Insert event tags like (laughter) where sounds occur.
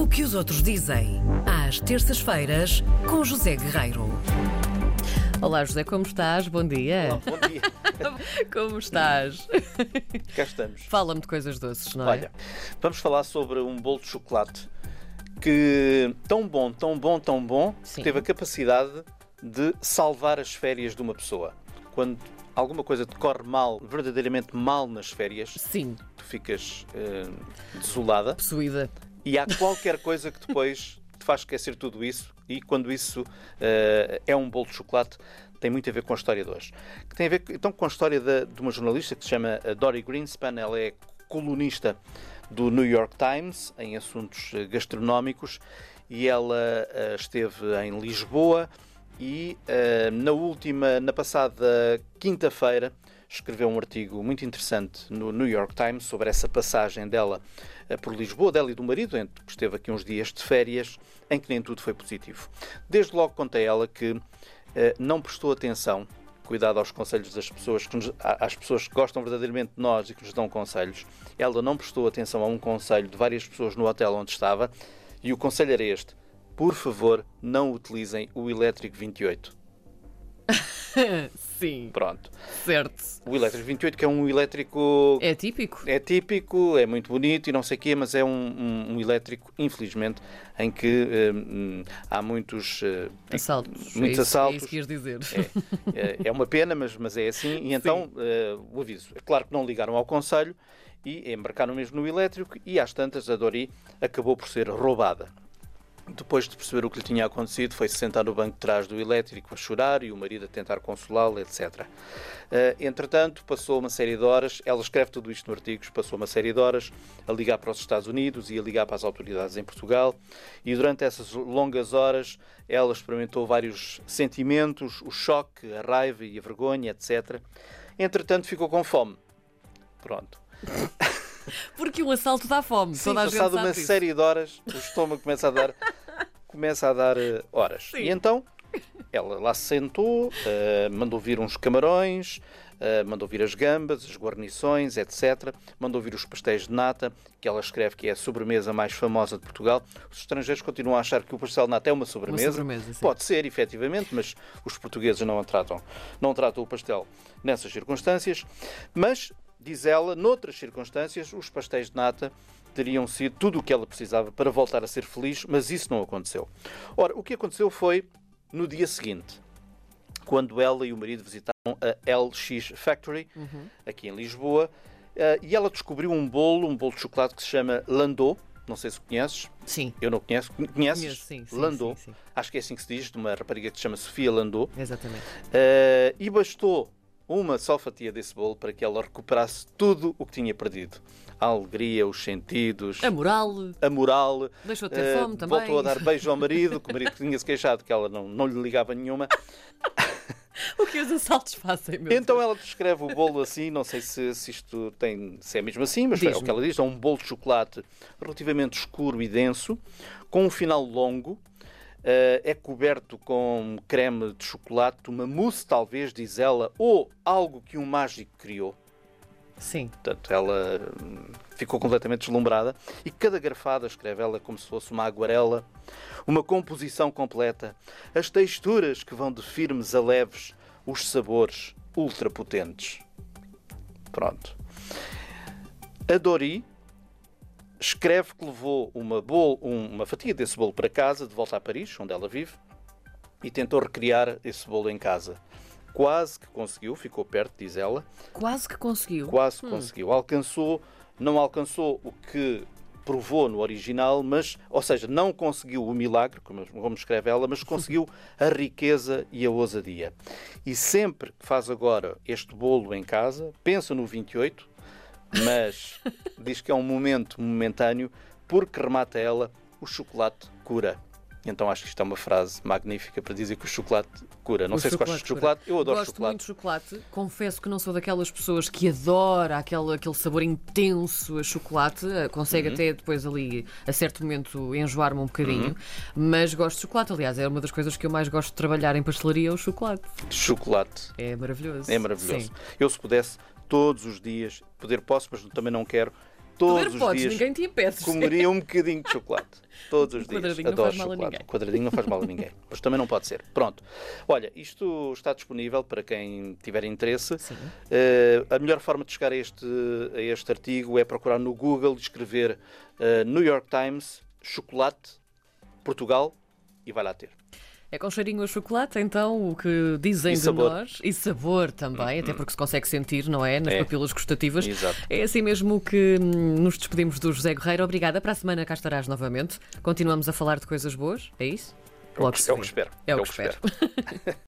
O que os outros dizem, às terças-feiras, com José Guerreiro. Olá José, como estás? Bom dia. Olá, bom dia. (laughs) Como estás? Cá estamos. Fala-me de coisas doces, não é? Olha, vamos falar sobre um bolo de chocolate que tão bom, tão bom, tão bom, Sim. teve a capacidade de salvar as férias de uma pessoa. Quando alguma coisa te corre mal, verdadeiramente mal nas férias, Sim, tu ficas eh, desolada possuída. E há qualquer coisa que depois te faz esquecer tudo isso. E quando isso eh, é um bolo de chocolate tem muito a ver com a história de hoje. Que tem a ver então com a história da- de uma jornalista que se chama eh, Dory Greenspan, ela é colunista do New York Times em assuntos eh, gastronómicos. E ela eh, esteve em Lisboa e eh, na última, na passada quinta-feira, escreveu um artigo muito interessante no New York Times sobre essa passagem dela eh, por Lisboa, dela e do marido, que esteve aqui uns dias de férias, em que nem tudo foi positivo. Desde logo contei ela que eh, não prestou atenção, cuidado aos conselhos das pessoas, que nos- às pessoas que gostam verdadeiramente de nós e que nos dão conselhos. Ela não prestou atenção a um conselho de várias pessoas no hotel onde estava e o conselho era este: por favor, não utilizem o elétrico 28. (laughs) Sim, Pronto. certo. O elétrico 28, que é um elétrico É típico? é típico, é muito bonito e não sei o quê, mas é um, um- um elétrico, infelizmente, em que hum, há muitos, eh, Assaltos. muitos é isso, assaltos. É isso que ias dizer. É, é uma pena, mas, mas é assim. E (laughs) então, eh, o aviso. É claro que não ligaram ao Conselho e embarcaram mesmo no elétrico e às tantas a Dori acabou por ser roubada. Depois de perceber o que lhe tinha acontecido, foi-se sentar no banco de trás do elétrico a chorar e o marido a tentar consolá-la, etc. Eh, entretanto, passou uma série de horas, ela escreve tudo isto no artigo, passou uma série de horas a ligar para os Estados Unidos e a ligar para as autoridades em Portugal, e durante essas longas horas ela experimentou vários sentimentos, o choque, a raiva e a vergonha, etc. Entretanto, ficou com fome. Pronto. (laughs) Porque o assalto dá fome. Sim, Toda a passado uma disso. série de horas, o estômago começa a dar, começa a dar eh, horas. Sim. E então ela lá se sentou, eh, mandou vir uns camarões, eh, mandou vir as gambas, as guarnições, etc. Mandou vir os pastéis de nata, que ela escreve que é a sobremesa mais famosa de Portugal. Os estrangeiros continuam a achar que o pastel de nata é uma sobremesa. sobremesa, sim. Pode ser, efetivamente, mas os portugueses não tratam. Não tratam o pastel nessas circunstâncias. Mas, diz ela, noutras circunstâncias, os pastéis de nata teriam sido tudo o que ela precisava para voltar a ser feliz, mas isso não aconteceu. Ora, o que aconteceu foi no dia seguinte, quando ela e o marido visitaram a LX Factory, aqui em Lisboa, eh, e ela descobriu um bolo, um bolo de chocolate que se chama Landau. Não sei se conheces. Sim, Eu não conheço. Conheces? Conheço, sim, sim, Landau. sim, sim. Acho que é assim que se diz, de uma rapariga que se chama Sofia Landau. exatamente. Eh, e bastou uma só fatia desse bolo para que ela recuperasse tudo o que tinha perdido. A alegria, os sentidos, A moral, a moral. deixou de ter eh, fome também. Voltou a dar beijo ao marido, que o marido tinha-se queixado que ela não, não lhe ligava nenhuma. (laughs) O que os assaltos fazem, meu Então Deus. ela descreve o bolo assim, não sei se, se isto tem, se é mesmo assim, mas é o que ela diz, é um bolo de chocolate relativamente escuro e denso, com um final longo, é coberto com creme de chocolate, uma mousse talvez, diz ela, ou algo que um mágico criou. Sim, Portanto, ela hum, ficou completamente deslumbrada e cada garfada, escreve ela, como se fosse uma aguarela, uma composição completa, as texturas que vão de firmes a leves, os sabores ultrapotentes. Pronto. A Dori escreve que levou uma, bolo, um- uma fatia desse bolo para casa, de volta a Paris, onde ela vive, e tentou recriar esse bolo em casa. Quase que conseguiu, ficou perto, diz ela, quase que conseguiu. quase Hum. conseguiu. Alcançou, não alcançou o que provou no original, mas, ou seja, não conseguiu o milagre, como, como escreve ela, mas conseguiu a riqueza e a ousadia. E sempre que faz agora este bolo em casa, pensa no 28, mas diz que é um momento momentâneo, porque remata ela, o chocolate cura. Então acho que isto é uma frase magnífica para dizer que o chocolate cura. Não O sei se gostas de cura. chocolate, eu adoro Gosto chocolate. muito de chocolate. Confesso que não sou daquelas pessoas que adora aquele, aquele sabor intenso a chocolate. Eh, Consegue Uhum. até depois ali, a certo momento, enjoar-me um bocadinho. Mas gosto de chocolate. Aliás, é uma das coisas que eu mais gosto de trabalhar em pastelaria, é o chocolate. Chocolate. É maravilhoso. É maravilhoso. Sim. Eu, se pudesse, todos os dias, poder posso, mas também não quero, todos Comer os podes, dias ninguém te impede. comeria um bocadinho de chocolate. Todos os (laughs) dias. quadradinho não Adoro faz mal a chocolate. ninguém. Quadradinho não faz mal a ninguém. (laughs) Mas também não pode ser. Pronto. Olha, isto está disponível para quem tiver interesse. Eh, a melhor forma de chegar a este, a este artigo é procurar no Google e escrever eh, New York Times, chocolate, Portugal e vai lá ter. É com cheirinho a chocolate, então, o que dizem E de sabor. nós. E sabor também, até porque se consegue sentir, não é? Nas É. papilas gustativas. Exato. É assim mesmo que hum, nos despedimos do José Guerreiro. Obrigada. Para a semana cá estarás novamente. Continuamos a falar de coisas boas, é isso? É o que- é o que espero. É o que espero. (laughs)